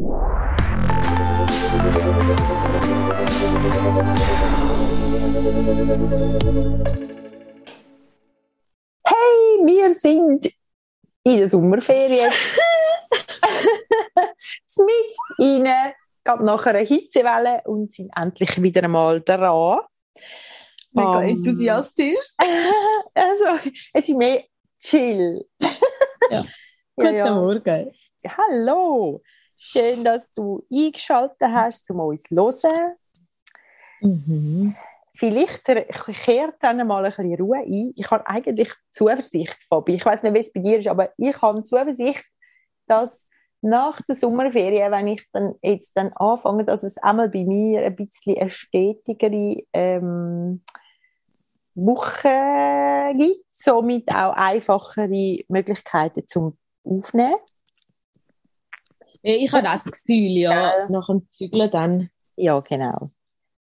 Hey, wir sind in der Sommerferien. Mit Ihnen, gerade nach einer Hitzewelle und sind endlich wieder einmal dran. Mega Um, enthusiastisch. Also, es ist mehr chill. Ja. ja, Guten ja. Morgen. Hallo, schön, dass du eingeschaltet hast, um uns zu hören. Mhm. Vielleicht kehrt dann mal ein bisschen Ruhe ein. Ich habe eigentlich Zuversicht, Fabi. Ich weiß nicht, wie es bei dir ist, aber ich habe Zuversicht, dass nach der Sommerferien, wenn ich dann jetzt dann anfange, dass es einmal bei mir ein bisschen eine stetigere ähm, Woche gibt, somit auch einfachere Möglichkeiten zum Aufnehmen. Ja, ich habe das Gefühl, ja, nach dem Zügeln dann Ja, genau.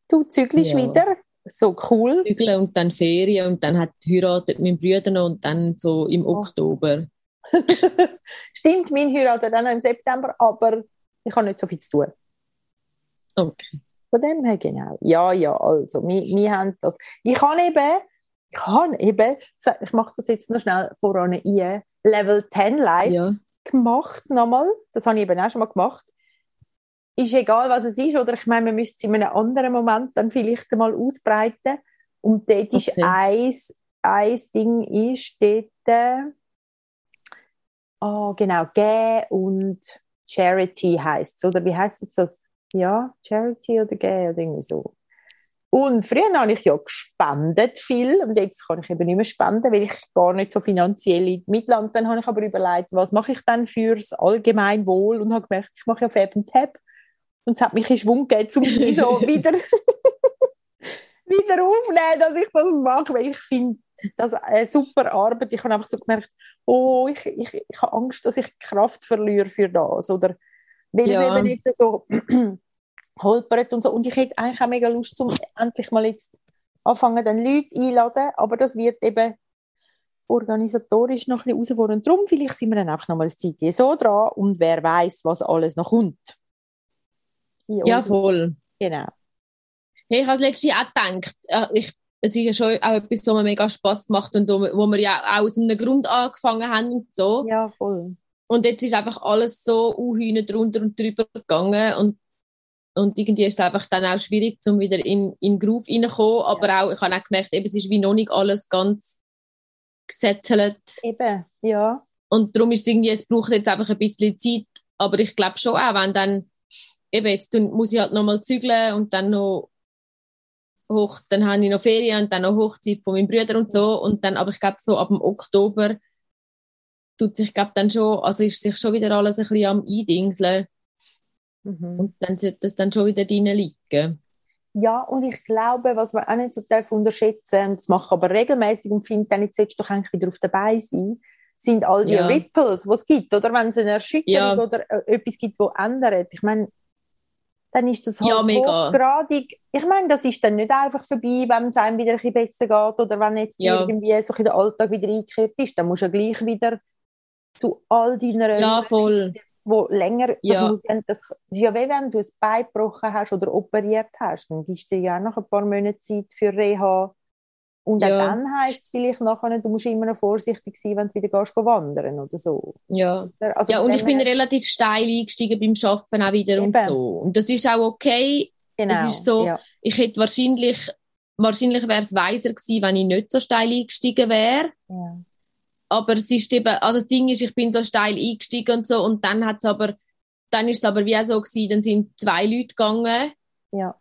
Du zügelst Ja. wieder, so cool. Zügeln und dann Ferien und dann hat heiratet mein Bruder noch und dann so im Oh. Oktober. Stimmt, mein heiratet dann noch im September, aber ich habe nicht so viel zu tun. Okay. Von dem her genau. Ja, ja, also, wir, wir haben das. Ich habe eben, ich habe eben, ich mache das jetzt noch schnell voran ein, Level 10 live Ja. Gemacht nochmal. Das habe ich eben auch schon mal gemacht. Ist egal, was es ist, oder ich meine, man müsste es in einem anderen Moment dann vielleicht einmal ausbreiten. Und dort ist Okay. eins, eins Ding ist dort, oh, genau, Gay und Charity heißt es, oder wie heißt es das? Ja, Charity oder Gay oder irgendwie so. Und früher habe ich ja gespendet viel und jetzt kann ich eben nicht mehr spenden, weil ich gar nicht so finanzielle Mittel. Und dann habe ich aber überlegt, was mache ich dann fürs Allgemeinwohl und habe gemerkt, ich mache ja Fab und Tab. Und es hat mich in Schwung gegeben, um sie so wieder, wieder aufzunehmen, dass ich das mache, weil ich finde, das eine super Arbeit. Ich habe einfach so gemerkt, oh, ich, ich, ich habe Angst, dass ich Kraft verliere für das. Oder weil Ja. es eben nicht so holpert und so. Und ich hätte eigentlich auch mega Lust, um endlich mal jetzt anfangen, dann Leute einladen, aber das wird eben organisatorisch noch ein bisschen herausfordernd. Darum vielleicht sind wir dann auch noch mal ein Zeit so dran und wer weiß, was alles noch kommt. In ja, voll. Genau. Hey, ich habe letztes Jahr auch gedacht, ich, es ist ja schon auch etwas, was mir mega Spass macht und wo, wir- ja auch aus einem Grund angefangen haben und so. Ja, voll. Und jetzt ist einfach alles so unhühne drunter und drüber gegangen und, und irgendwie ist es einfach dann auch schwierig, um wieder in, in den Groove reinzukommen. Aber auch, ich habe auch gemerkt, eben, es ist wie noch nicht alles ganz gesettelt. Eben, ja. Und darum ist es irgendwie, es braucht jetzt einfach ein bisschen Zeit. Aber ich glaube schon auch, wenn dann, eben jetzt muss ich halt nochmal zügeln und dann noch hoch, dann habe ich noch Ferien und dann noch Hochzeit von meinem Bruder und so. Und dann, aber ich glaube so ab dem Oktober tut sich, glaube dann schon, also ist sich schon wieder alles ein bisschen am Eindingseln. Mhm. Und dann sollte das dann schon wieder drin liegen. Ja, und ich glaube, was man auch nicht so darf unterschätzen, das mache ich aber regelmäßig und finde, dann jetzt solltest du doch eigentlich wieder auf dabei sein, sind all die Ja. Ripples, die es gibt, oder wenn es eine Erschütterung Ja. oder äh, etwas gibt, wo ändert. Ich meine, dann ist das halt Ja, mega. hochgradig. Ich meine, das ist dann nicht einfach vorbei, wenn es einem wieder ein bisschen besser geht oder wenn jetzt Ja. irgendwie so in den Alltag wieder eingekehrt ist, dann musst du ja gleich wieder zu all deiner Ja, voll. Wo länger, das, Ja. muss, ja- das ist ja wie wenn du ein Bein gebrochen hast oder operiert hast, dann gibst du dir ja auch noch ein paar Monate Zeit für Reha. Und auch Ja. dann heisst es vielleicht nachher, du musst immer noch vorsichtig sein, wenn du wieder gehst, wandern oder so. Ja. Also ja, und ich bin relativ steil eingestiegen beim Arbeiten auch wieder und Eben. so. Und das ist auch okay. genau, es ist so- ja. Ich hätte wahrscheinlich, wahrscheinlich wäre es weiser gewesen, wenn ich nicht so steil eingestiegen wäre. Ja. Aber es ist eben, also das Ding ist, ich bin so steil eingestiegen und so und dann hat's aber, dann ist es aber wie auch so gewesen, dann sind zwei Leute gegangen, ja,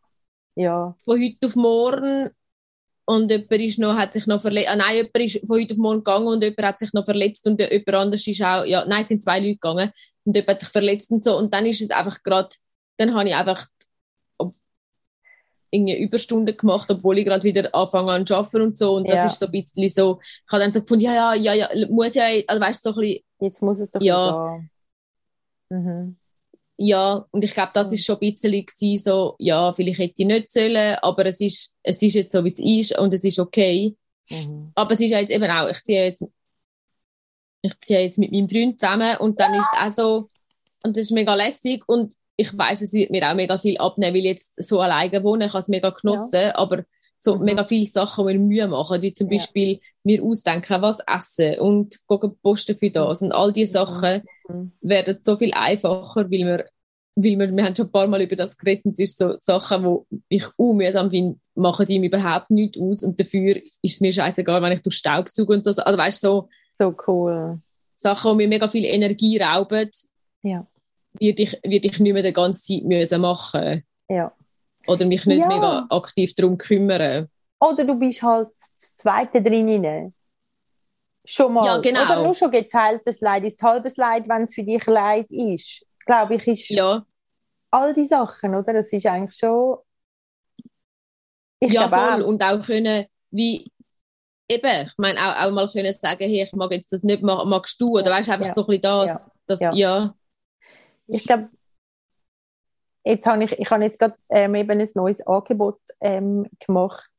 ja, von heute auf morgen. Und jemand ist noch, hat sich noch verletzt, ah, nein, jemand ist von heute auf morgen gegangen und jemand hat sich noch verletzt und jemand anders ist auch, ja, nein, es sind zwei Leute gegangen und jemand hat sich verletzt und so. Und dann ist es einfach gerade, dann habe ich einfach irgendwie Überstunden gemacht, obwohl ich gerade wieder anfange an zu arbeiten und so und das Ja. ist so ein bisschen so, ich habe dann so gefunden, ja, ja, ja, ja, muss ja, also weißt du, so ein bisschen, jetzt muss es doch Ja. Mhm. ja, und ich glaube, das Mhm. ist schon ein bisschen gewesen, so, ja, vielleicht hätte ich nicht sollen, aber es ist, es ist jetzt so, wie es ist und es ist okay. Mhm. Aber es ist ja jetzt eben auch, ich ziehe jetzt, ich ziehe jetzt mit meinem Freund zusammen und dann ist es auch so, Und das ist mega lässig und ich weiß, es wird mir auch mega viel abnehmen, weil ich jetzt so alleine wohne, ich habe es mega genossen, ja. aber so mhm. mega viele Sachen, die mir Mühe machen, wie zum ja. Beispiel mir ausdenken, was essen und gucken posten für das und all diese Sachen mhm. werden so viel einfacher, weil wir weil wir, wir haben schon ein paar Mal über das geredet und es ist so Sachen, wo ich unmühsam finde, machen die mir überhaupt nichts aus und dafür ist es mir scheißegal, wenn ich durch Staubzug und so, also weißt so so cool Sachen, die mir mega viel Energie rauben, ja. Würde ich, würde ich nicht mehr die ganze Zeit müssen machen ja. oder mich nicht ja. mega aktiv darum kümmern oder du bist halt das Zweite drin schon mal ja, genau. oder nur schon geteiltes Leid ist halbes Leid, wenn es für dich Leid ist glaube ich, ist ja. all die Sachen, oder? Das ist eigentlich schon. Ich ja, voll. Auch. Und auch können, wie, eben, ich meine, auch, auch mal können sagen, hey, ich mag jetzt das nicht, mag, magst du? Oder weißt du, einfach ja. so ein bisschen das, ja. das, ja. ja. Ich glaube, jetzt habe ich, ich habe jetzt gerade ähm, eben ein neues Angebot ähm, gemacht,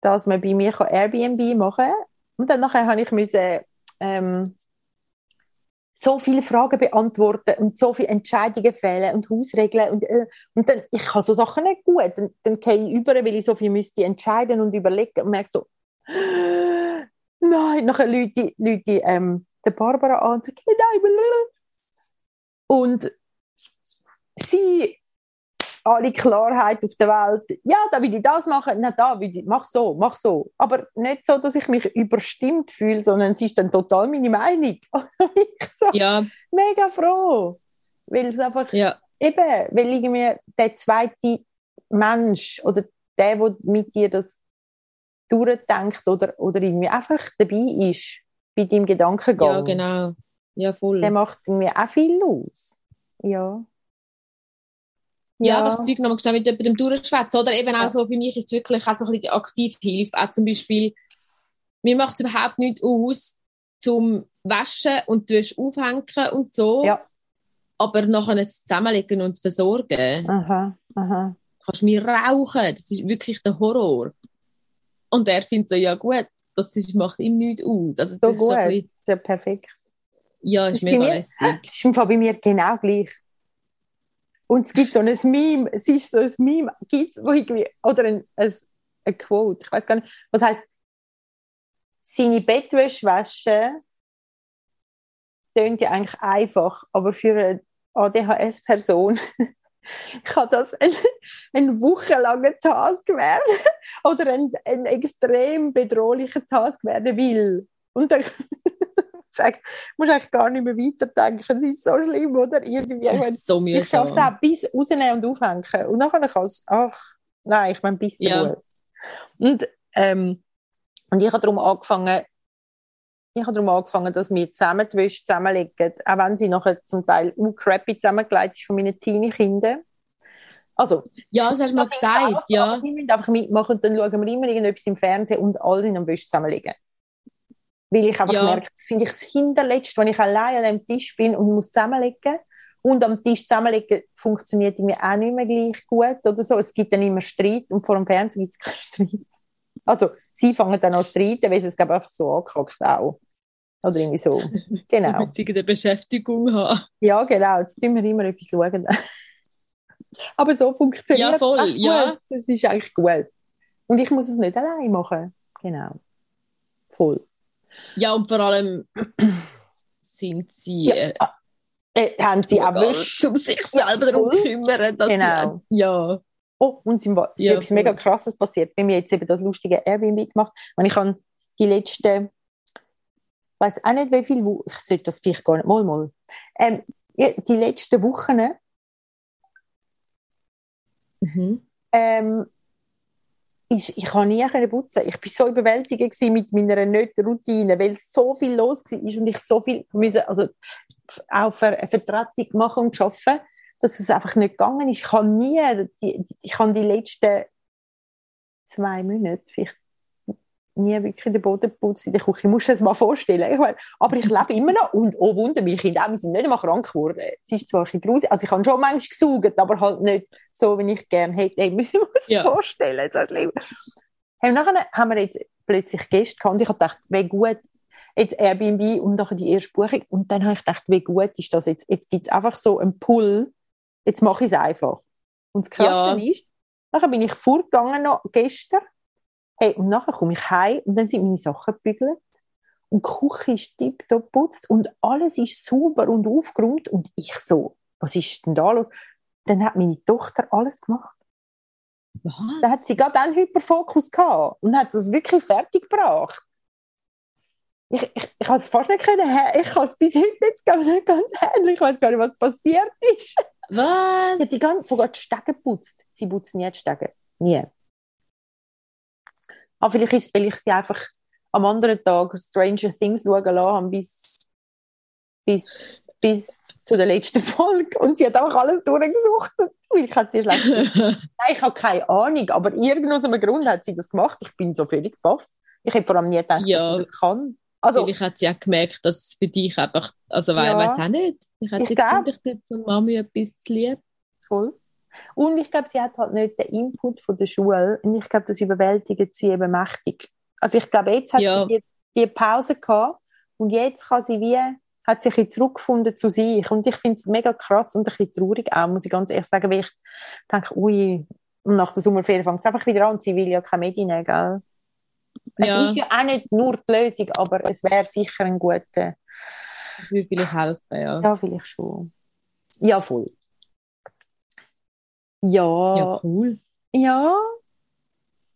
dass man bei mir Airbnb machen kann. Und dann nachher habe ich müssen, ähm, so viele Fragen beantworten und so viele Entscheidungen fehlen und Hausregeln und, äh, und dann, ich kann so Sachen nicht gut, dann, dann gehe ich über, weil ich so viel müsste entscheiden und überlegen und merke so, nein, nachher Leute, Leute ähm, der Barbara an und sagen, nein, und sie alle Klarheit auf der Welt. Ja, da will ich das machen, na da will ich, mach so, mach so. Aber nicht so, dass ich mich überstimmt fühle, sondern es ist dann total meine Meinung. ich so ja. mega froh. Weil es einfach, ja. eben, weil irgendwie der zweite Mensch oder der, der mit dir das durchdenkt oder, oder irgendwie einfach dabei ist, bei deinem Gedankengang. Ja, genau. Ja, voll. Der macht mir auch viel aus. Ja ja, ja einfach Zeug nochmal schnell mit jemandem durchschwätzen. Oder eben auch so, für mich ist es wirklich auch so ein bisschen aktiv Hilfe. Auch zum Beispiel, mir macht es überhaupt nichts aus, zum Waschen und Wäsche aufhängen und so. Ja. Aber nachher nicht zusammenlegen und zu versorgen. Aha, aha. Kannst mir rauchen. Das ist wirklich der Horror. Und er findet so, ja gut, das ist, macht ihm nichts aus. Also, so gut, so bisschen, ist ja perfekt. Ja, ist, ist mega mir, lässig. Das ist bei mir genau gleich. Und es gibt so ein Meme, es ist so ein Meme, gibt's, wo irgendwie, oder ein, ein, ein Quote, ich weiß gar nicht, was heißt, seine Bettwäsche waschen, klingt ja eigentlich einfach, aber für eine ADHS-Person kann das ein, ein wochenlanger Task werden oder ein, ein extrem bedrohlicher Task werden will. Und dann sagst, musst eigentlich gar nicht mehr weiterdenken. Es ist so schlimm, oder? Irgendwie, das ist so ich schaffe es auch bis rausnehmen und aufhängen. Und nachher kann es, ach, nein, ich meine, bis ja. gut. Und, ähm, und ich habe darum angefangen, ich habe darum angefangen, dass wir zusammen die Wäsche zusammenlegen, auch wenn sie nachher zum Teil uh, crappy zusammengelegt ist von meinen Teenie-Kindern. Also, ja, das hast du mal gesagt, ja. Sie müssen einfach mitmachen und dann schauen wir immer irgendetwas im Fernsehen und alle in einem Wäsche zusammenlegen. Weil ich einfach ja. merke, das finde ich das Hinterletzte, wenn ich allein an dem Tisch bin und muss zusammenlegen und am Tisch zusammenlegen funktioniert mir auch nicht mehr gleich gut oder so. Es gibt dann immer Streit und vor dem Fernsehen gibt es keinen Streit. Also, sie fangen dann an zu streiten, weil sie es glaube einfach so angekackt auch. Oder irgendwie so. Genau. Sie eine Beschäftigung haben. Ja, genau. Jetzt tun wir immer etwas schauen. Aber so funktioniert es. Ja, voll, ja. Es ist eigentlich gut. Und ich muss es nicht allein machen. Genau. Voll. Ja, und vor allem sind sie. Ja. Äh, äh haben sie auch um sich selber darum kümmern. Dass genau. Sie, ja. Oh, und es ist ja, etwas mega krasses passiert. Bei mir jetzt eben das lustige Airbnb gemacht. Und ich habe die letzten, ich weiß auch nicht, wie viel, ich sollte das vielleicht gar nicht mal, mal. Ähm, die letzten Wochen, mhm. ähm, ist, ich kann nie putzen. Ich bin so überwältigt mit meiner Nicht-Routine, weil so viel los war und ich so viel müssen, also auch eine Vertretung machen und arbeiten, dass es einfach nicht gegangen ist. Ich kann nie, die, ich habe die letzten zwei Monate vielleicht nie wirklich den Boden geputzt in der Küche. Ich muss es mal vorstellen. Ich meine, aber ich lebe immer noch und oh Wunder, meine Kinder sind nicht einmal krank geworden. Es ist zwar ein bisschen gruselig, also ich habe schon manchmal gesaugt, aber halt nicht so, wie ich gerne hätte. Ich muss mir das ja. vorstellen, so schlimm. Und nachher haben wir jetzt plötzlich Gäste gehabt und ich habe gedacht, wie gut, jetzt Airbnb und nachher die erste Buchung. Und dann habe ich gedacht, wie gut ist das jetzt? Jetzt gibt es einfach so einen Pull. Jetzt mache ich es einfach. Und das Krasse Ja. ist, nachher bin ich vorgegangen noch gestern. Hey, und nachher komme ich heim und dann sind meine Sachen gebügelt. Und die Küche ist tiptop geputzt und alles ist sauber und aufgeräumt. Und ich so, was ist denn da los? Dann hat meine Tochter alles gemacht. Was? Da hat sie gerade einen Hyperfokus gehabt und hat das wirklich fertig gebracht. Ich, ich, ich habe es fast nicht können, ich kann es bis heute jetzt gar nicht ganz ähnlich. Ich weiß gar nicht, was passiert ist. Was? Sie hat die ganze, sogar die Stege geputzt. Sie putzt nie die Stege. Nie. Aber vielleicht ist es, weil ich sie einfach am anderen Tag Stranger Things schauen lassen habe, bis, bis, bis zu der letzten Folge. Und sie hat einfach alles durchgesucht. Ich hatte sie schlecht Nein, ich habe keine Ahnung, aber irgend aus einem Grund hat sie das gemacht. Ich bin so völlig baff. Ich hätte vor allem nie gedacht, Ja. dass sie das kann. Also, Vielleicht hat sie auch gemerkt, dass es für dich einfach, also weil, Ja. weiß auch nicht. Ich hätte Ich jetzt glaub- gedacht, jetzt zur Mami etwas zu lieb. voll. Und ich glaube, sie hat halt nicht den Input von der Schule. Und ich glaube, das überwältigt sie eben mächtig. Also ich glaube, jetzt hat Ja. sie die, die Pause gehabt und jetzt kann sie wie, hat sich zurückgefunden zu sich. Und ich finde es mega krass und ein bisschen traurig auch, muss ich ganz ehrlich sagen, weil ich denke, ui, nach der Sommerferien fängt es einfach wieder an und sie will ja keine Medien gell? Ja. Es ist ja auch nicht nur die Lösung, aber es wäre sicher ein guter, Das würde vielleicht helfen, ja. ja, vielleicht schon. Ja, voll. Ja, Ja, cool. ja.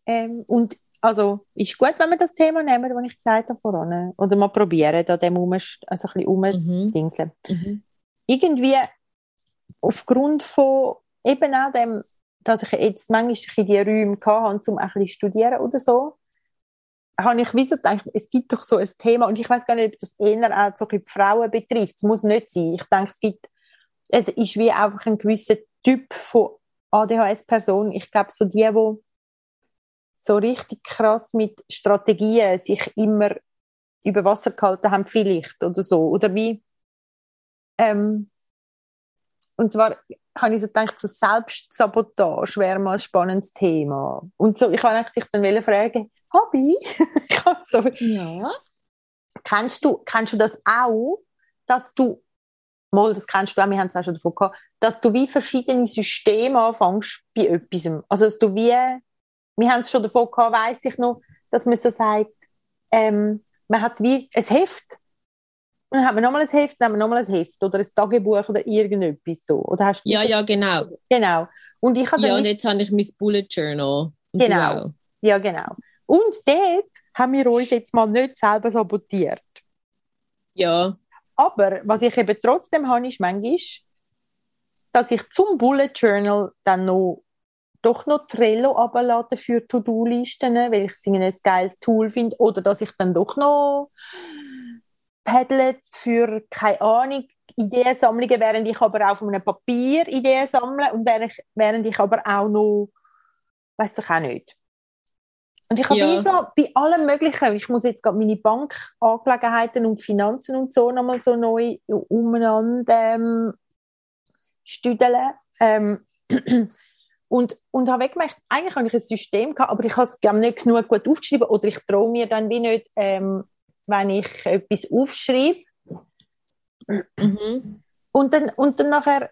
Ähm, und also, ist gut, wenn wir das Thema nehmen, das ich gesagt habe voran. Oder mal probieren, da dem umst also ein bisschen umdingseln. Mhm. Mhm. Irgendwie aufgrund von eben auch dem, dass ich jetzt manchmal bisschen die Räume hatte, um ein bisschen studieren oder so, habe ich wie so gedacht, es gibt doch so ein Thema, und ich weiß gar nicht, ob das eher auch so die Frauen betrifft. Es muss nicht sein. Ich denke, es gibt, es ist wie einfach ein gewisser Typ von ADHS-Person. Ich glaube, so die, die so richtig krass mit Strategien sich immer über Wasser gehalten haben, vielleicht oder so. Oder wie, ähm, und zwar habe ich so gedacht, so Selbstsabotage wäre mal ein spannendes Thema. Und so, ich wollte eigentlich dich dann fragen, Hobby? ich so, Ja. kennst du, kennst du das auch, dass du, mal, das kennst du auch, wir haben es auch schon davon gehabt, dass du wie verschiedene Systeme anfängst bei etwas. Also, dass du wie, wir haben es schon davon gehabt, weiss ich noch, dass man so sagt, ähm, man hat wie ein Heft. Und dann hat man nochmal ein Heft, dann hat man nochmal ein Heft oder ein Tagebuch oder irgendetwas so. Oder hast du Ja, das? ja, genau. Genau. Und ich habe Ja, und jetzt habe ich mein Bullet Journal. Genau. ja, genau. Und dort haben wir uns jetzt mal nicht selber sabotiert. Ja, Aber was ich eben trotzdem habe, ist manchmal, dass ich zum Bullet Journal dann noch doch noch Trello abladen für To-Do-Listen, weil ich es ein geiles Tool finde. Oder dass ich dann doch noch Padlet für, keine Ahnung, Ideensammlungen, während ich aber auf einem Papier Ideen sammle und während ich, während ich aber auch noch, weiß ich auch nicht. Und ich habe Ja. so bei allem Möglichen, ich muss jetzt gerade meine Bankangelegenheiten und Finanzen und so nochmal so neu umeinander ähm, stüdeln. Ähm, und, und habe gemerkt, eigentlich habe ich ein System gehabt, aber ich habe es glaube nicht genug gut aufgeschrieben oder ich traue mir dann wie nicht, ähm, wenn ich etwas aufschreibe. mhm. Und dann, und dann nachher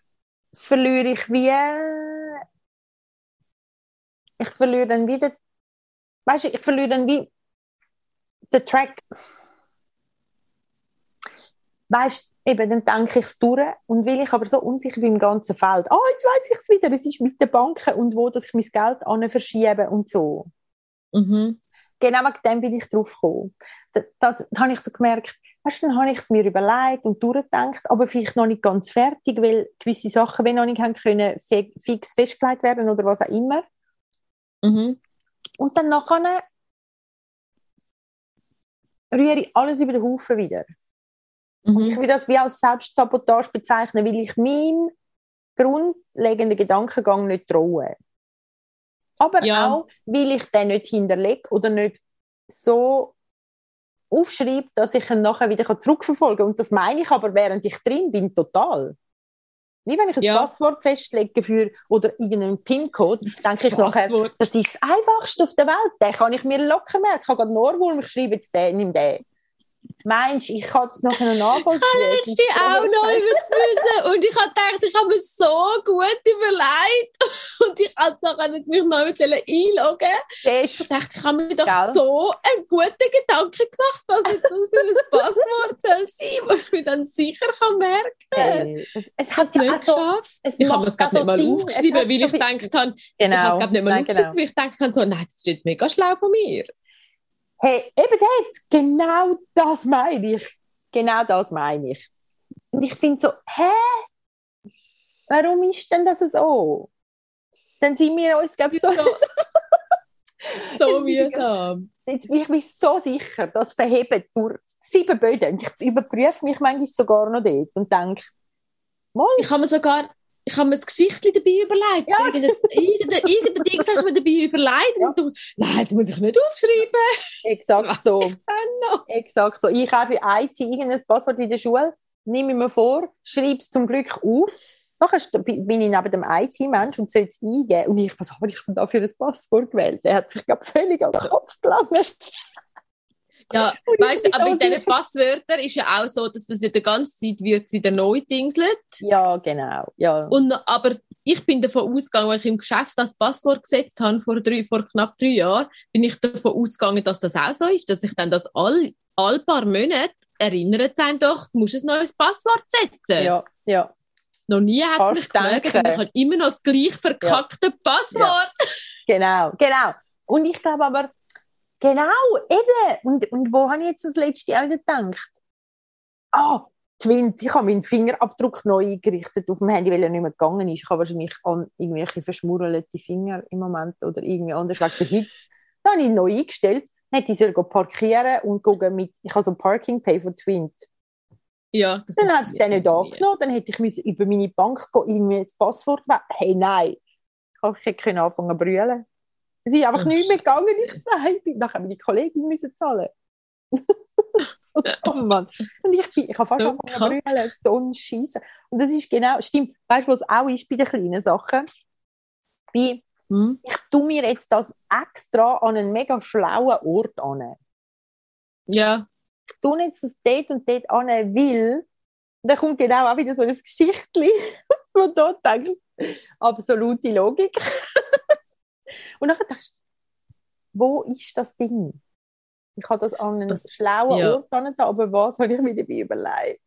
verliere ich wie, ich verliere dann wieder, weißt du, ich verliere dann wie den Track. Weißt du, eben, dann denke ich es durch und will ich aber so unsicher bin im ganzen Feld. Ah, jetzt weiß ich es wieder, es ist mit den Banken und wo, dass ich mein Geld an verschiebe und so. Mhm. Genau wegen dem bin ich drauf gekommen. Das, das, das habe ich so gemerkt, weißt, dann habe ich es mir überlegt und durchgedacht, aber vielleicht noch nicht ganz fertig, weil gewisse Sachen, wenn noch nicht haben können, fi- fix festgelegt werden oder was auch immer. Mhm. Und dann nachher rühre ich alles über den Haufen wieder. Und ich Mhm. will das wie als Selbstsabotage bezeichnen, weil ich meinem grundlegenden Gedankengang nicht traue. Aber Ja. auch, weil ich den nicht hinterlege oder nicht so aufschreibe, dass ich ihn nachher wieder zurückverfolgen kann. Und das meine ich aber, während ich drin bin, total. Wie wenn ich ein Ja. Passwort festlege für, oder irgendeinen PIN-Code, denke ich nachher, Passwort. das ist das Einfachste auf der Welt. Den kann ich mir locker merken. Ich habe gerade einen Ohrwurm, ich schreibe jetzt den, nimm den. Meinst du, ich kann es noch nachvollziehen? Ich habe letztens auch noch über und ich habe gedacht, ich habe mir so gut überlegt und ich habe nachher nicht mich noch einloggen Ich dachte, ich habe mir doch Gell? so einen guten Gedanken gemacht, was jetzt das für ein Passwort soll sein, wo ich mir dann sicher kann merken kann. Es, es hat ja nicht geschafft. ich habe es gerade nicht mal Sinn. aufgeschrieben, weil ich gedacht habe, genau. ich habe es gerade nicht mal aufgeschrieben, genau. weil ich gedacht habe, so, nein, das ist jetzt mega schlau von mir. Hey, eben das, genau das meine ich. Genau das meine ich. Und ich finde so, hä? Warum ist denn das so? Dann sind wir uns, glaube ich, so... so mühsam. Jetzt bin ich mir so sicher, dass verheben durch sieben Böden. Ich überprüfe mich manchmal sogar noch dort und denke, Mal. Ich habe mir sogar ich habe mir das Geschichte dabei überlegt. Ja. Irgendein, irgendein, Ding habe ich mir dabei überlegt. Ja. Und nein, das muss ich nicht aufschreiben. Exakt so. Exakt so. Ich habe für IT irgendein Passwort in der Schule, nehme ich mir vor, schreibe es zum Glück auf. Nachher bin ich neben dem IT-Mensch und soll es eingeben. Und ich, was habe ich denn da für ein Passwort gewählt? Der hat sich, glaube völlig an den Kopf gelangt. Ja, weißt du, aber in diesen Passwörtern ist ja auch so, dass das ja die ganze Zeit wird wieder neu dingselt. Ja, genau. Ja. Und, aber ich bin davon ausgegangen, als ich im Geschäft das Passwort gesetzt habe, vor, drei, vor knapp drei Jahren, bin ich davon ausgegangen, dass das auch so ist, dass ich dann das all, all paar Monate erinnert sein doch, du musst ein neues Passwort setzen. Ja, ja. Noch nie hat es mich und ich habe immer noch das gleich verkackte ja. Passwort. Ja. Genau, genau. Und ich glaube aber, Genau, eben. Und, und wo habe ich jetzt das letzte auch gedacht? Ah, oh, Twint, ich habe meinen Fingerabdruck neu eingerichtet auf dem Handy, weil er nicht mehr gegangen ist. Ich habe wahrscheinlich an irgendwelche verschmurrelte Finger im Moment oder irgendwie anders wegen der Hitze. Dann habe ich ihn neu eingestellt. Dann hätte ich soll parkieren und gucken mit, ich habe so ein Parking Pay von Twint. Ja, dann hat es den nicht angenommen, dann hätte ich müssen über meine Bank gehen, irgendwie das Passwort Hey, nein. Ich hätte anfangen zu brüllen. Es ist einfach oh, nicht mehr gegangen, ich bin. Nachher meine Kollegin müssen zahlen. oh Mann. Und ich, bin, ich habe fast angefangen zu brüllen, so ein Scheiße. Und das ist genau, stimmt, weißt du, was auch ist bei den kleinen Sachen? Wie, hm? ich tue mir jetzt das extra an einen mega schlauen Ort an. Ja. Ich tue jetzt das dort und dort an, weil, da kommt genau auch wieder so ein Geschichtchen, wo dort denkt, absolute Logik. Und dann dachte ich, wo ist das Ding? Ich habe das an einen das, schlauen ja. Ort da, aber was habe ich mir dabei überlegt?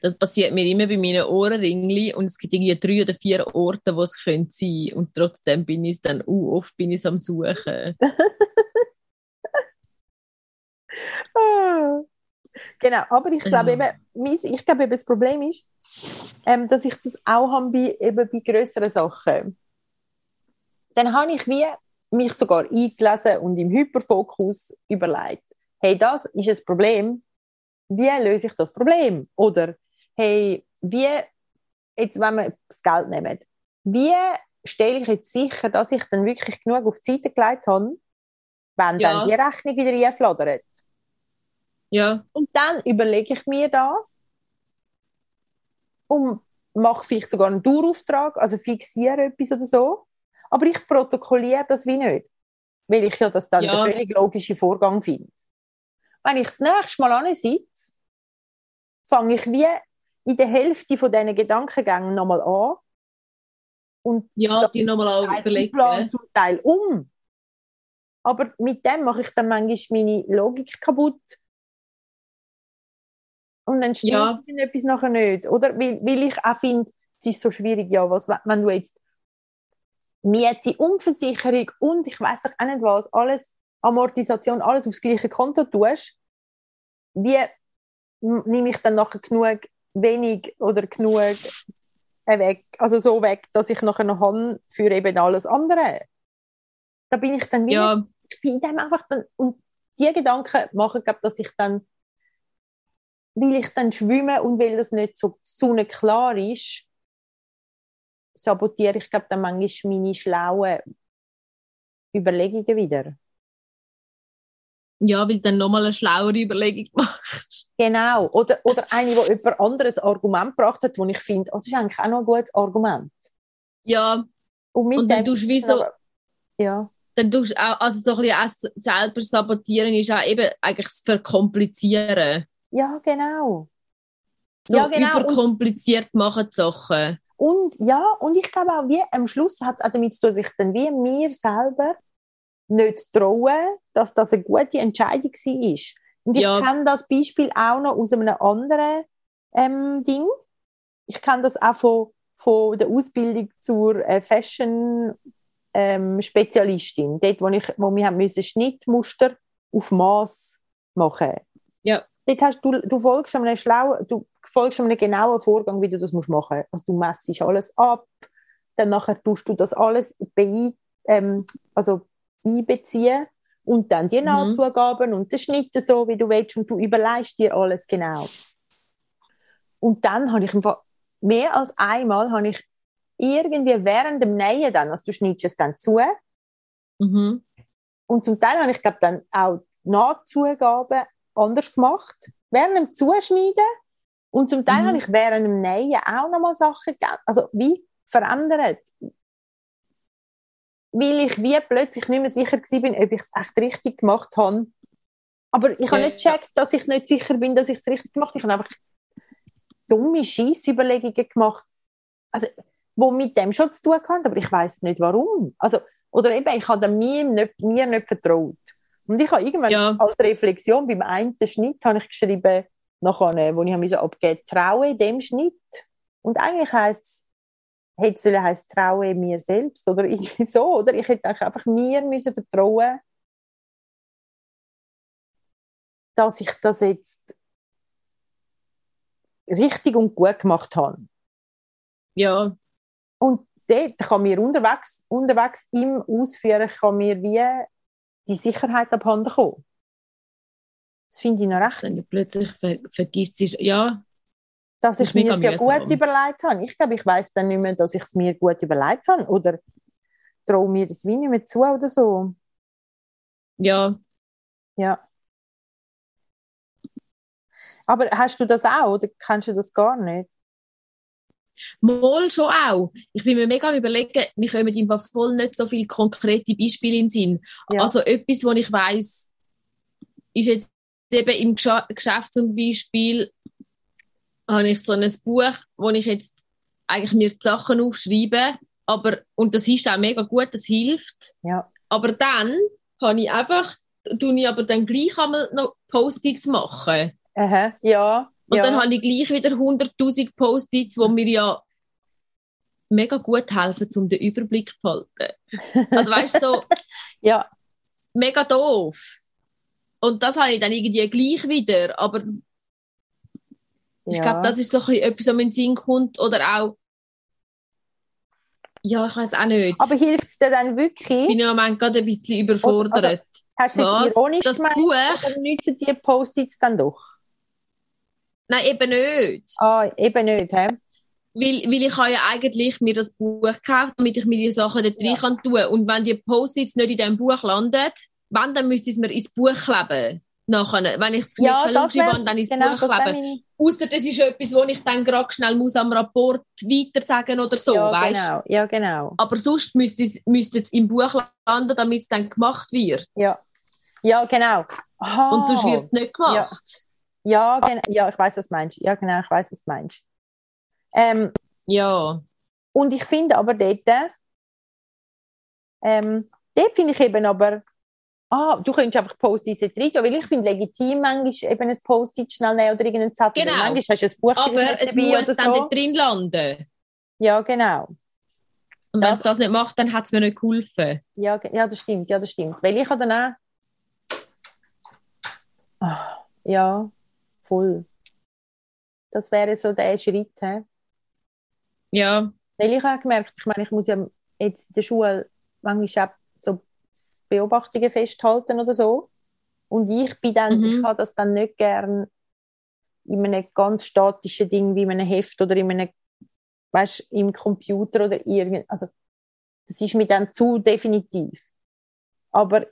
Das passiert mir immer bei meinen Ohrenringli und es gibt irgendwie drei oder vier Orte, wo es sein könnte und trotzdem bin ich dann, uh, oft bin ich am Suchen. ah. Genau, aber ich glaube eben, ich glaube eben, das Problem ist, ähm, dass ich das auch habe bei, eben bei größeren Sachen dann habe ich wie mich sogar eingelesen und im Hyperfokus überlegt, hey, das ist ein Problem, wie löse ich das Problem? Oder, hey, wie, jetzt wenn wir das Geld nehmen, wie stelle ich jetzt sicher, dass ich dann wirklich genug auf die Seite gelegt habe, wenn ja. dann die Rechnung wieder einfladert? Ja. Und dann überlege ich mir das und mache vielleicht sogar einen Dauerauftrag, also fixiere etwas oder so. Aber ich protokolliere das wie nicht. Weil ich ja das dann ja. der völlig logische Vorgang finde. Wenn ich das nächste Mal ansitze, fange ich wie in der Hälfte von diesen Gedankengängen nochmal an. Und ja, die nochmal auch überlegen. Plan zum Teil um. Aber mit dem mache ich dann manchmal meine Logik kaputt. Und dann stimmt ja. etwas nachher nicht. Oder? Weil, weil ich auch finde, es ist so schwierig, ja, was, wenn du jetzt Miete, Unversicherung und ich weiß auch nicht was, alles, Amortisation, alles aufs gleiche Konto tust, wie nehme ich dann nachher genug wenig oder genug weg, also so weg, dass ich nachher noch habe für eben alles andere. Da bin ich dann wieder, ja. ich bin dem einfach dann, und die Gedanken machen, glaube dass ich dann, weil ich dann schwimme und weil das nicht so sonnenklar ist, sabotiere ich, glaube dann manchmal meine schlauen Überlegungen wieder. Ja, weil du dann nochmal eine schlauere Überlegung machst. Genau. Oder, oder eine, wo jemand anderes Argument gebracht hat, wo ich finde, oh, das ist eigentlich auch noch ein gutes Argument. Ja. Und, mit und dann tust du wie so... ja. dann tust du auch, also so ein bisschen selber sabotieren ist auch eben eigentlich das Verkomplizieren. Ja, genau. So Ja, genau. überkompliziert machen die Sachen. Und ja, und ich glaube auch, wie am Schluss hat es auch damit zu tun, sich dann wie mir selber nicht trauen, dass das eine gute Entscheidung war. Und ich Ja. kenne das Beispiel auch noch aus einem anderen ähm, Ding. Ich kenne das auch von, von der Ausbildung zur äh, Fashion ähm, Spezialistin. Dort, wo, ich, wo wir haben müssen Schnittmuster auf Maß machen. Ja. Dort hast du, du folgst einem schlauen, du folgst einem genauen Vorgang, wie du das musst machen. Also du messst alles ab, dann nachher tust du das alles bei, ähm, also einbeziehen und dann die Mhm. Nahtzugaben und den Schnitt so, wie du willst und du überlegst dir alles genau. Und dann habe ich einfach mehr als einmal habe ich irgendwie während dem Nähen dann, also du schneidest es dann zu Mhm. und zum Teil habe ich glaube dann auch die Nahtzugaben anders gemacht, während dem Zuschneiden und zum Teil Mhm. habe ich während dem Nähen auch nochmal Sachen, also wie verändert. Weil ich wie plötzlich nicht mehr sicher bin, ob ich es echt richtig gemacht habe. Aber ich habe Ja. nicht gecheckt, dass ich nicht sicher bin, dass ich es richtig gemacht habe. Ich habe einfach dumme Scheissüberlegungen gemacht. Also, wo mit dem schon zu tun haben, aber ich weiß nicht warum. Also, oder eben, ich habe mir nicht, mir nicht vertraut. Und ich habe irgendwann Ja. als Reflexion beim einen Schnitt habe ich geschrieben, nachher, wo ich habe abgegeben traue dem Schnitt. Und eigentlich heisst es, hätte sollen heissen, traue mir selbst oder irgendwie so, oder? Ich hätte eigentlich einfach mir müssen vertrauen, dass ich das jetzt richtig und gut gemacht habe. Ja, Und dort kann mir unterwegs, unterwegs im Ausführen kann mir wie die Sicherheit abhanden kommen. Das finde ich noch recht. dann plötzlich ver vergisst sie, ja, dass das ich ist mir es ja mühsam. gut überlegt habe. Ich glaube, ich weiß dann nicht mehr, dass ich es mir gut überlegt habe. Oder traue mir das wie nicht mehr zu oder so. ja, Ja. Aber hast du das auch oder kennst du das gar nicht? Mal schon auch. Ich bin mir mega am überlegen, mir kommen im Fall voll nicht so viele konkrete Beispiele in den Sinn. Ja. Also etwas, wo ich weiss, ist jetzt eben im Geschäft zum Beispiel, habe ich so ein Buch, wo ich jetzt eigentlich mir die Sachen aufschreibe, aber, und das ist auch mega gut, das hilft. Ja. Aber dann habe ich einfach, tue ich aber dann gleich einmal noch Post-its machen. Aha. Ja. Und ja. dann habe ich gleich wieder 100.000 Post-its, die mir ja mega gut helfen, um den Überblick zu behalten. Also weißt du, so ja. mega doof. Und das habe ich dann irgendwie gleich wieder. Aber ich ja. glaube, das ist so ein bisschen etwas, was mir in den Sinn kommt. Oder auch, ja, ich weiß auch nicht. Aber hilft es dir dann wirklich? ich bin im Moment gerade ein bisschen überfordert. Hast du jetzt Was? ironisch Das gemeint? Buch? Oder nützen die Post-its dann doch? Nein, eben nicht. Ah, eben nicht, hä? Weil, weil ich habe ja eigentlich mir das Buch gekauft, damit ich mir die Sachen dort Ja. rein kann tun. Und wenn die Post-its nicht in diesem Buch landen, wenn, dann müsste ich es mir ins Buch kleben. Nachher, wenn ich es nicht schnell aufschreibe, dann ins genau, Buch kleben. meine- Außer das ist etwas, wo ich dann gerade schnell muss am Rapport weiter sagen oder so, ja, weißt genau. Ja, genau. Aber sonst müsste es, müsste es im Buch landen, damit es dann gemacht wird. Ja. Ja, genau. Aha. Und sonst wird es nicht gemacht. Ja, gen ja, ich weiß, was du meinst. Ja, genau, ich weiß, was du meinst. Ähm, Ja. und ich finde aber dort, ähm, dort finde ich eben aber, ah, du könntest einfach Post-its rein, tun, weil ich finde legitim manchmal eben ein Post-it schnell nehmen oder irgendeinen Zettel. Genau. Manchmal hast du ein Buch Aber es muss oder dann so. drin landen. Ja, genau. Und wenn es das nicht macht, dann hat es mir nicht geholfen. Ja, ja, das stimmt, ja, das stimmt. Weil ich habe dann auch, ah, ja, voll. Das wäre so der Schritt, hä? Ja. Weil ich habe gemerkt, ich meine, ich muss ja jetzt in der Schule manchmal auch so Beobachtungen festhalten oder so. Und ich bin dann, Mhm. ich habe das dann nicht gern in einem ganz statischen Ding wie in einem Heft oder in einem, weißt, im Computer oder irgend, also, das ist mir dann zu definitiv. Aber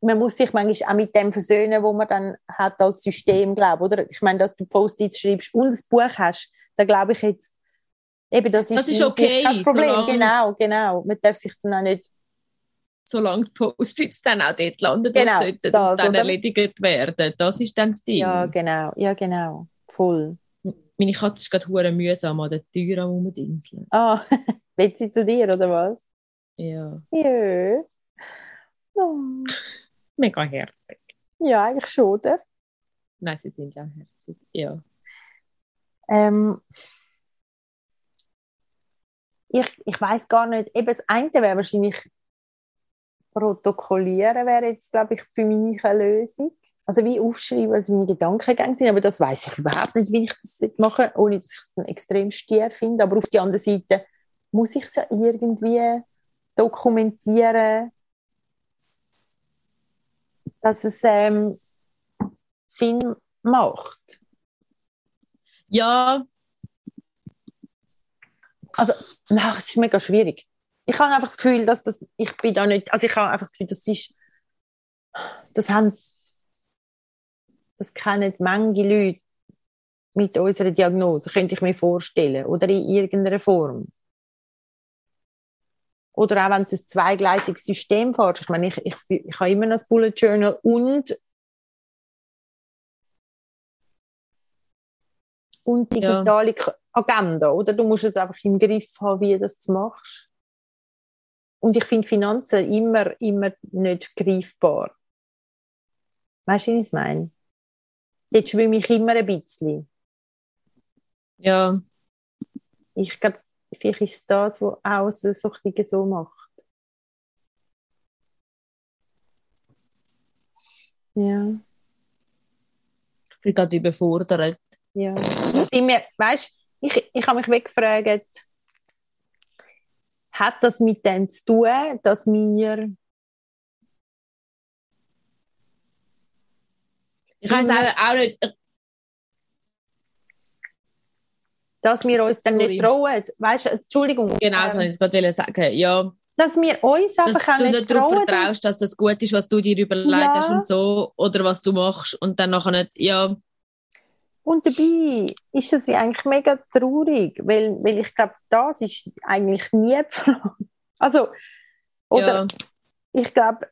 man muss sich manchmal auch mit dem versöhnen, wo man dann hat als System, glaube oder? Ich meine, dass du Post-its schreibst und ein Buch hast, da glaube ich jetzt, eben, das ist, Das ist okay, kein Problem. solange- Genau, genau. Man darf sich dann auch nicht, solange die Post-its dann auch dort landen Genau, sollten das, dann oder? erledigt werden. Das ist dann das Ding. Ja, genau. Ja, genau. Voll. Meine Katze ist gerade mühsam an der Tür am Rumdingseln. Ah, will sie zu dir, oder was? Ja, Ja. Oh. mega herzig. Ja, eigentlich schon, oder? Nein, sie sind ja herzig. Ja. Ähm, ich ich weiß gar nicht, eben das eine wäre wahrscheinlich protokollieren, wäre jetzt, glaube ich, für mich eine Lösung. Also wie aufschreiben, was meine Gedankengänge sind, aber das weiß ich überhaupt nicht, wie ich das mache, ohne dass ich es dann extrem stier finde. Aber auf der anderen Seite muss ich es ja irgendwie dokumentieren, dass es ähm, Sinn macht. Ja, Also, nein, es ist mega schwierig. Ich habe einfach das Gefühl, dass das, ich bin da nicht, also ich habe einfach das Gefühl, das ist, das haben, das kennen manche Leute mit unserer Diagnose, könnte ich mir vorstellen, oder in irgendeiner Form. Oder auch wenn du ein zweigleisiges System fährst. Ich meine, ich, ich, ich habe immer noch das Bullet Journal und und Ja. digitale K- Agenda, oder? Du musst es einfach im Griff haben, wie du das machst. Und ich finde Finanzen immer, immer nicht greifbar. Weißt du, wie ich es meine? Dort schwimme ich immer ein bisschen. ja, Ich glaube, vielleicht ist es das, was außen so ein bisschen so macht. Ja, ich bin gerade überfordert. ja. Und weißt ich, ich habe mich weggefragt, hat das mit dem zu tun, dass wir Ich weiß auch, auch nicht, dass wir uns dann Sorry. nicht trauen. Weißt du, Entschuldigung. genau, das wollte ich jetzt gerade sagen. Ja, dass wir uns dass einfach auch du nicht nicht darauf trauen. vertraust, dass das gut ist, was du dir überlegt Ja. hast und so, oder was du machst und dann nachher nicht, ja, Und dabei ist das ja eigentlich mega traurig, weil, weil ich glaube, das ist eigentlich nie die Frage. Also, oder ja, ich glaube,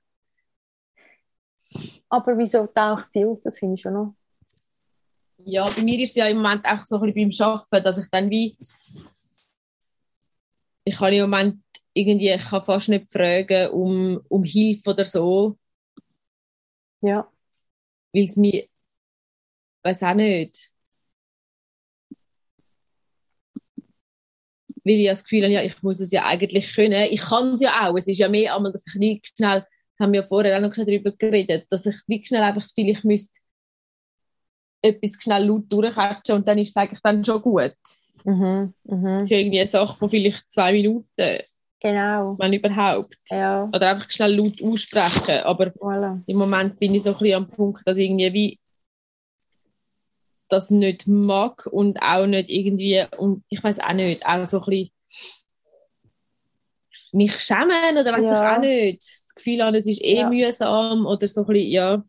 aber wieso taucht die auf? Das finde ich schon noch. ja, bei mir ist es ja im Moment auch so ein bisschen beim Arbeiten, dass ich dann wie, ich kann im Moment irgendwie, ich kann fast nicht fragen um, um Hilfe oder so, Ja, weil es mir, weiß auch nicht. Weil ich das Gefühl habe, ja, ich muss es ja eigentlich können. Ich kann es ja auch. Es ist ja mehr einmal, dass ich nicht schnell, haben wir ja vorher auch noch darüber geredet, dass ich nicht schnell einfach vielleicht müsste etwas schnell laut durchquetschen und dann ist es eigentlich dann schon gut. mhm, Das mhm. ist ja irgendwie eine Sache von vielleicht zwei Minuten, genau. wenn überhaupt. Ja, Oder einfach schnell laut aussprechen. Aber voilà. im Moment bin ich so ein bisschen am Punkt, dass irgendwie wie das nicht mag und auch nicht irgendwie, und ich weiß auch nicht, auch so ein bisschen mich schämen oder weiß Ja. ich auch nicht. Das Gefühl habe, es ist eh Ja. mühsam oder so ein bisschen, ja.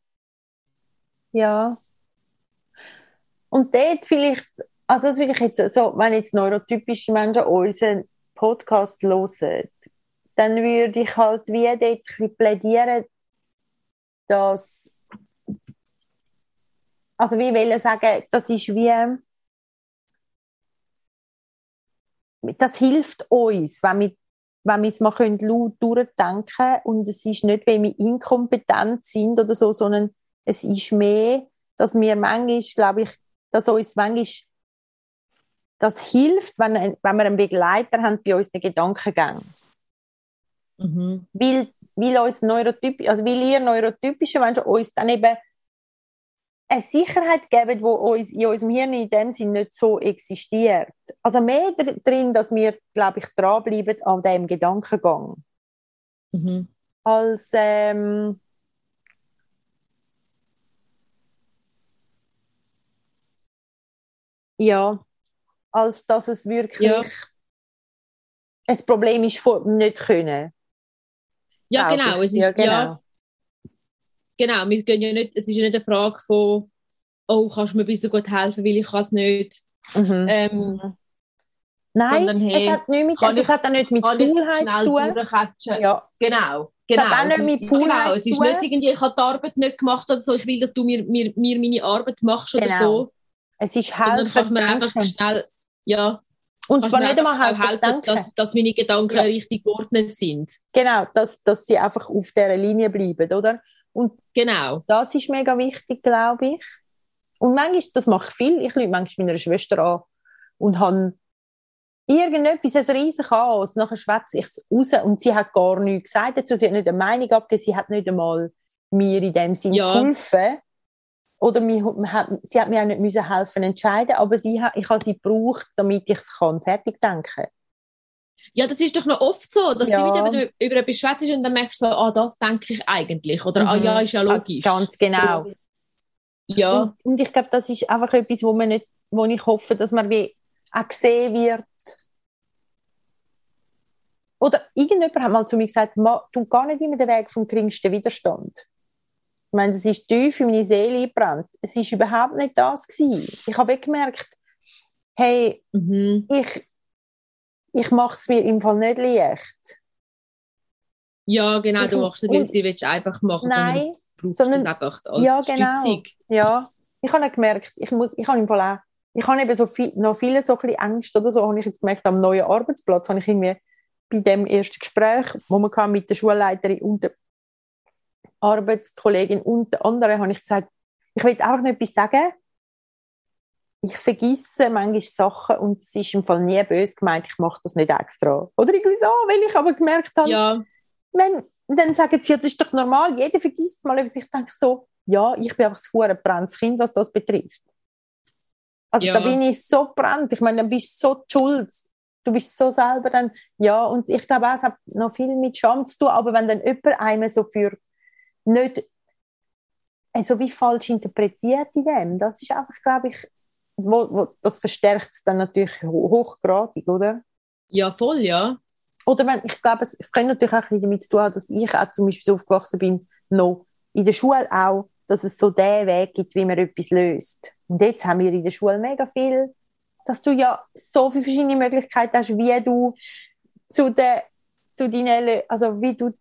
Ja. Und dort vielleicht, also das will ich jetzt so, wenn jetzt neurotypische Menschen unseren Podcast hören, dann würde ich halt wie dort ein bisschen plädieren, dass, also wie will ich sagen, das ist wie, das hilft uns, wenn wir, wenn wir es mal können, laut durchdenken und es ist nicht, weil wir inkompetent sind oder so, sondern es ist mehr, dass wir manchmal, glaube ich, dass uns manchmal das hilft, wenn, wenn wir einen Begleiter haben bei unseren Gedankengängen. Mhm. Weil, weil uns Neurotyp, also weil ihr neurotypische Menschen uns dann eben eine Sicherheit geben, die uns in unserem Hirn in dem Sinn nicht so existiert. Also mehr dr- drin, dass wir, glaube ich, dranbleiben an dem Gedankengang. Mhm. Als, ähm, ja, als dass es wirklich Ja. ein Problem ist von nicht können. Ja, genau. Es ist, ja, ja, genau. genau. Wir gehen ja nicht, es ist ja nicht eine Frage von, oh, kannst du mir bitte so gut helfen, weil ich kann es nicht. Mhm. Ähm, Nein, sondern, hey, es hat nicht mit, kann also es ich- hat auch nicht mit kann Faulheit zu tun. Ja, Genau. Genau, hat auch nicht mit ist- Faulheit genau, es ist nicht irgendwie, ich habe die Arbeit nicht gemacht oder so, ich will, dass du mir, mir, mir meine Arbeit machst oder Genau. so. Es ist Und dann helfen, kannst du mir einfach schnell, ja, Und zwar nicht einmal helfen, helfen, dass, dass meine Gedanken Ja. richtig geordnet sind. Genau, dass, dass sie einfach auf dieser Linie bleiben, oder? Und Genau. das ist mega wichtig, glaube ich. Und manchmal, das mache ich viel, ich lüge manchmal meiner Schwester an und habe irgendetwas, ein riesen Chaos, nachher schwätze ich es raus und sie hat gar nichts gesagt dazu, sie hat nicht eine Meinung abgegeben, sie hat nicht einmal mir in dem Sinn Ja. geholfen. Oder mir, man hat, sie hat mir auch nicht müssen helfen entscheiden, aber sie ich habe sie gebraucht, damit ich es kann fertig denken. Ja, das ist doch noch oft so, dass Ja. du wieder über, über etwas schwätzt und dann merkst du so, ah, das denke ich eigentlich. Oder, ah, Mhm. ja, ist ja logisch. Ganz genau. So. Ja, Und, und ich glaube, das ist einfach etwas, wo man nicht, wo ich hoffe, dass man wie auch gesehen wird. Oder irgendjemand hat mal zu mir gesagt, Ma, du gar nicht immer den Weg vom geringsten Widerstand. Ich meine, es ist tief in meine Seele eingebrannt. Es ist überhaupt nicht das gewesen. Ich habe gemerkt, hey, mhm. ich, ich mache es mir im Fall nicht leicht. ja genau, Ich- du machst es, weil du willst einfach machen, Nein, sondern du brauchst sondern- es einfach als ja, genau. Stützung. Ja, ich habe gemerkt, ich muss, ich habe im Fall auch, ich habe eben so viel, noch viele so ein Ängste oder so, habe ich jetzt gemerkt, am neuen Arbeitsplatz habe ich irgendwie bei dem ersten Gespräch, wo hatten mit der Schulleiterin und der Arbeitskollegin und der anderen, habe ich gesagt, ich will einfach noch etwas sagen. Ich vergesse manchmal Sachen und es ist im Fall nie böse gemeint, ich mache das nicht extra. Oder irgendwie so, weil ich aber gemerkt habe, Ja, wenn, dann sagen sie, ja, das ist doch normal, jeder vergisst mal etwas. Ich denke so, ja, ich bin einfach hure brennendes Kind, was das betrifft. Also Ja. da bin ich so brennt. Ich meine, dann bist du so die schuld. Du bist so selber dann, ja, und ich glaube auch, es hat noch viel mit Scham zu tun, aber wenn dann jemand einem so für nicht, also wie falsch interpretiert in dem, das ist einfach, glaube ich, wo, wo, das verstärkt es dann natürlich ho- hochgradig, oder? ja, voll, ja. Oder wenn, ich glaube, es, es könnte natürlich auch ein bisschen damit zu tun haben, dass ich auch zum Beispiel so aufgewachsen bin, noch in der Schule auch, dass es so den Weg gibt, wie man etwas löst. Und jetzt haben wir in der Schule mega viel, dass du ja so viele verschiedene Möglichkeiten hast, wie du zu der, zu deinen, also wie du,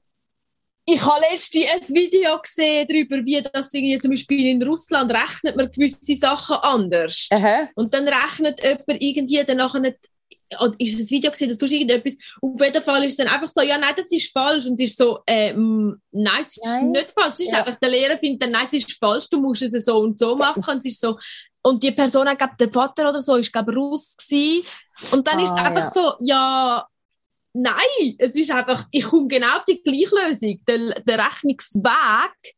Ich habe letztens ein Video gesehen darüber, wie das irgendwie zum Beispiel in Russland rechnet man gewisse Sachen anders. aha, Und dann rechnet jemand irgendwie dann nachher nicht, oder ist das Video gesehen, dass du irgendetwas, auf jeden Fall ist es dann einfach so, ja, nein, das ist falsch. Und es ist so, ähm, nein, es ist Nein. nicht falsch. Es ist Ja. einfach, der Lehrer findet dann, nein, es ist falsch, du musst es so und so machen. Und es ist so, und die Person, ich glaube, der Vater oder so, ist, glaube ich, Russ gewesen. Und dann ist es Ah, einfach ja. so, ja, nein, es ist einfach, ich komme genau auf die gleiche Lösung. Der, der Rechnungsweg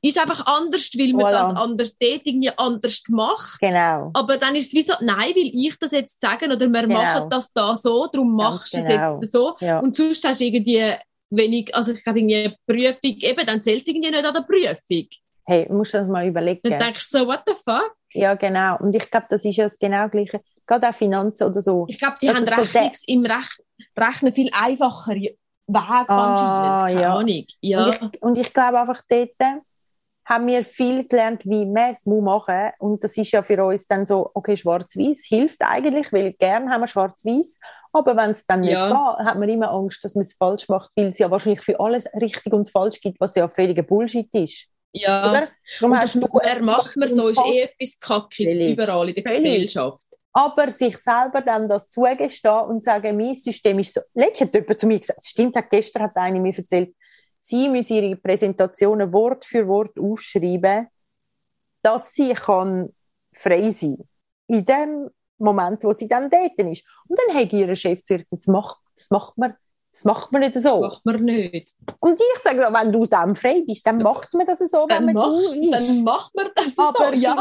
ist einfach anders, weil man Voilà. das anders dort irgendwie anders macht. genau. Aber dann ist es wie so, nein, will ich das jetzt sagen oder wir Genau. machen das da so, darum machst du genau. es jetzt so. Ja. Und sonst hast du irgendwie wenig, also ich glaube irgendwie Prüfung, eben, dann zählt es irgendwie nicht an der Prüfung. Hey, musst du das mal überlegen. Dann denkst du so, what the fuck? Ja, genau. Und ich glaube, das ist ja das genau Gleiche. Gerade auch Finanzen oder so. Ich glaube, die Das haben ist so Rechnungs im Rech Rechnen viel einfacher Wege Ah, anscheinend. Ja. Ahnung. Ja. Und, ich, und ich glaube einfach dort haben wir viel gelernt, wie man es muss machen Und das ist ja für uns dann so, okay, schwarz-weiß hilft eigentlich, weil gern haben wir schwarz-weiß. Aber wenn es dann nicht Ja. geht, hat man immer Angst, dass man es falsch macht, weil es ja wahrscheinlich für alles richtig und falsch gibt, was ja völliger Bullshit ist. ja. Oder? Darum Und das, es macht man so, ist eh etwas Kackiges überall in der. Gesellschaft. Aber sich selber dann das zugestehen und sagen, mein System ist so. Letztens hat jemand zu mir gesagt, es stimmt, gestern hat eine mir erzählt, sie müssen ihre Präsentationen Wort für Wort aufschreiben, dass sie kann frei sein in dem Moment, wo sie dann dort ist. Und dann hat ihr Chef zu ihr gesagt, das macht, das macht man, das macht man nicht so. Macht man nicht. Und ich sage so, wenn du dann frei bist, dann macht man das so, wenn Dann, man du machst, ist. dann macht man das Aber so. Ja.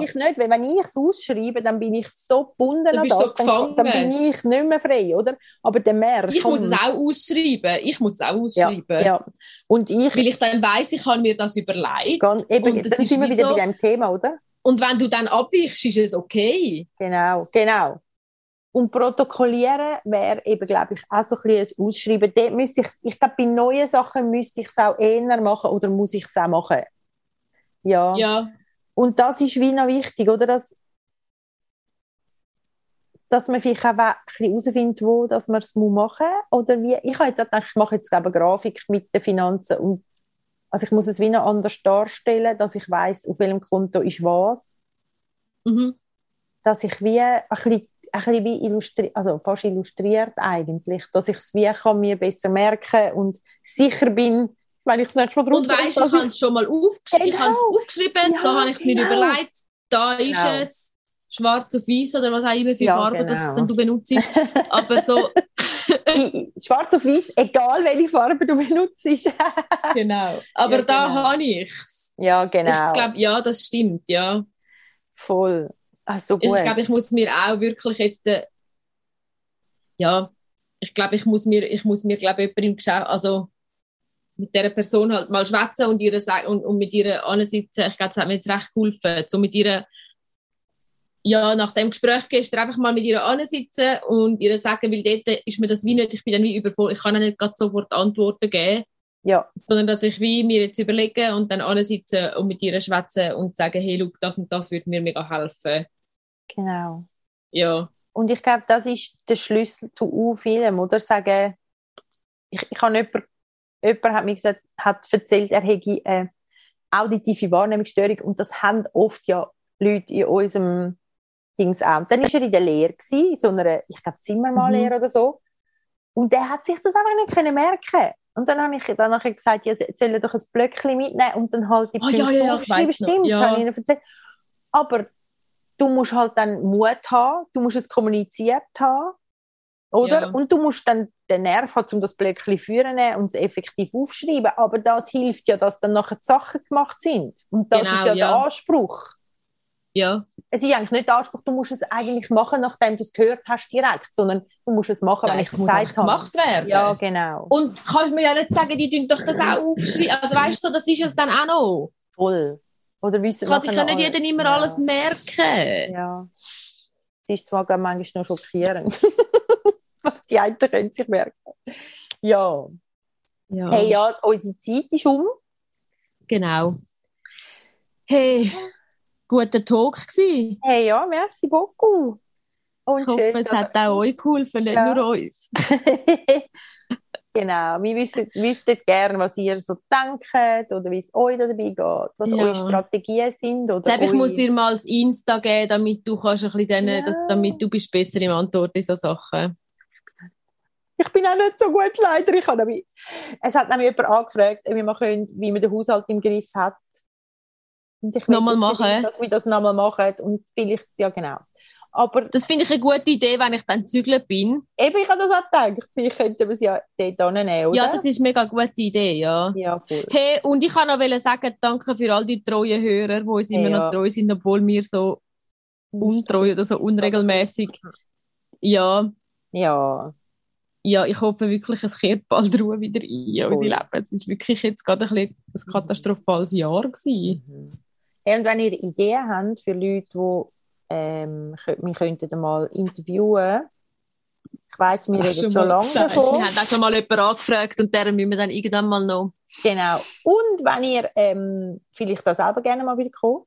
vielleicht ich nicht, weil wenn ich es ausschreibe, dann bin ich so gebunden Dann an du das, so dann, dann bin ich nicht mehr frei, oder? Aber der Mehr Ich muss es auch ausschreiben. Ich muss es auch ja, ausschreiben. ja. Und ich, Weil ich dann weiss, ich habe mir das überlegt. ganz, eben, Und das dann ist sind wir wie wieder so- bei dem Thema, oder? Und wenn du dann abweichst, ist es okay. Genau, genau. Und protokollieren wäre eben, glaube ich, auch so ein bisschen ein Ausschreiben. Dort müsste ich, ich glaube, bei neuen Sachen müsste ich es auch eher machen oder muss ich es auch machen. Ja. Ja. Und das ist wie noch wichtig, oder? Dass dass man vielleicht auch ein bisschen herausfindet, wo dass man es machen muss. Oder wie, ich habe jetzt auch gedacht, ich mache jetzt eine Grafik mit den Finanzen und also ich muss es wie noch anders darstellen, dass ich weiß, auf welchem Konto ist was. Mhm. Dass ich wie ein bisschen, ein bisschen wie illustriert, also fast illustriert eigentlich, dass ich es wie kann mir besser merken und sicher bin, wenn ich es nächstes Mal drauf Und weißt, ich habe es schon mal aufgeschrieben, genau. ich habe es aufgeschrieben, ja, so habe ich es genau. mir überlegt, da ist genau. es, schwarz auf weiß oder was auch immer für ja, Farben genau. das du benutzt. Aber so... schwarz auf weiß, egal welche Farbe du benutzt. genau. Aber ja, da genau. habe ich es. Ja, genau. Ich glaube, ja, das stimmt, ja. Voll. Also gut. Ich glaube, ich muss mir auch wirklich jetzt... Äh, ja, ich glaube, ich muss mir, ich muss mir, glaube jemand im Geschäft, also mit dieser Person halt mal schwätzen und, ihre, und, und mit ihr ansitzen. Ich glaube, das hat mir jetzt recht geholfen. So mit ihr, ja, nach dem Gespräch gestern einfach mal mit ihr ansitzen und ihr sagen, weil dort ist mir das wie nicht, ich bin dann wie übervoll, ich kann ja nicht gerade sofort Antworten geben. Ja. Sondern dass ich wie mir jetzt überlege und dann ansitzen und mit ihr schwätzen und sagen, hey, look, das und das würde mir mega helfen. Genau. Ja. Und ich glaube, das ist der Schlüssel zu vielem, oder? Sagen, ich, ich habe jemanden jemand hat mir gesagt, hat erzählt, er hätte eine auditive Wahrnehmungsstörung und das haben oft ja Leute in unserem Dings auch. Dann war er in der Lehre, gewesen, in so einer, ich glaube, Zimmermannlehre mhm. oder so. Und der hat sich das einfach nicht können merken Und dann habe ich dann nachher gesagt, ja, soll er doch ein Blöckchen mitnehmen und dann halt die oh, Punkte ja, ja, aufschreiben. Stimmt, ja. habe ich ihnen erzählt. Aber du musst halt dann Mut haben, du musst es kommuniziert haben. Oder? Ja. Und du musst dann den Nerv haben, um das Blöckchen führen und es effektiv aufschreiben. Aber das hilft ja, dass dann nachher die Sachen gemacht sind. Und das genau, ist ja, ja, der Anspruch. Ja. Es ist eigentlich nicht der Anspruch, du musst es eigentlich machen, nachdem du es gehört hast, direkt, sondern du musst es machen, wenn ich es gesagt habe. gemacht werden. Ja, genau. Und kannst mir ja nicht sagen, die tun doch das auch aufschreiben. Also weißt du, das ist es dann auch noch. Voll. Oder wissen Kann, kann nicht jeder immer ja. alles merken. Ja. Das ist zwar manchmal noch schockierend. was die einen können sich merken. Ja. ja. Hey, ja, unsere Zeit ist um. Genau. Hey, guter Talk gewesen. Hey, ja, merci beaucoup. Und ich hoffe, es hat auch euch geholfen, nicht ja. nur uns. genau, wir wüssten, wüssten gerne, was ihr so denkt oder wie es euch dabei geht, was ja. eure Strategien sind. Oder ich glaube, ich muss dir mal das Insta geben, damit du kannst ein bisschen ja. damit du bist besser im Antworten so Sachen. Ich bin auch nicht so gut leider. Ich habe nämlich, es hat nämlich jemand angefragt, wie man, können, wie man den Haushalt im Griff hat. Und ich nochmal machen. Dass wir das nochmal machen. Und vielleicht, ja genau. Aber das finde ich eine gute Idee, wenn ich dann zügeln bin. Eben, ich habe das auch gedacht. Vielleicht könnten wir es ja dort nehmen, oder? Ja, das ist eine mega gute Idee, ja. Ja, voll. Hey, und ich kann noch sagen, danke für all die treuen Hörer, die uns hey, immer ja. noch treu sind, obwohl wir so untreu oder so unregelmäßig. Ja. Ja ja, ich hoffe wirklich, es kehrt bald Ruhe wieder ein in unser Leben. Es war wirklich jetzt gerade ein, bisschen ein katastrophales Jahr. Gewesen. Mhm. Hey, und wenn ihr Ideen habt für Leute, die ähm, wir könnten mal interviewen ich weiss, wir reden schon, lange davon. Wir haben auch schon mal jemanden angefragt und deren müssen wir dann irgendwann mal noch. Genau. Und wenn ihr ähm, vielleicht da selber gerne mal wieder kommt.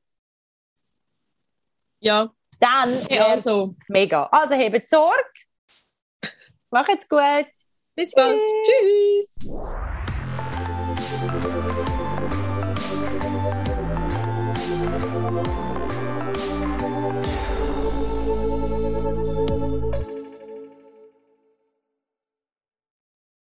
Ja. Dann ja, also. mega. Also hebt Sorge. Macht's gut. Bis bald. Tschüss. Tschüss.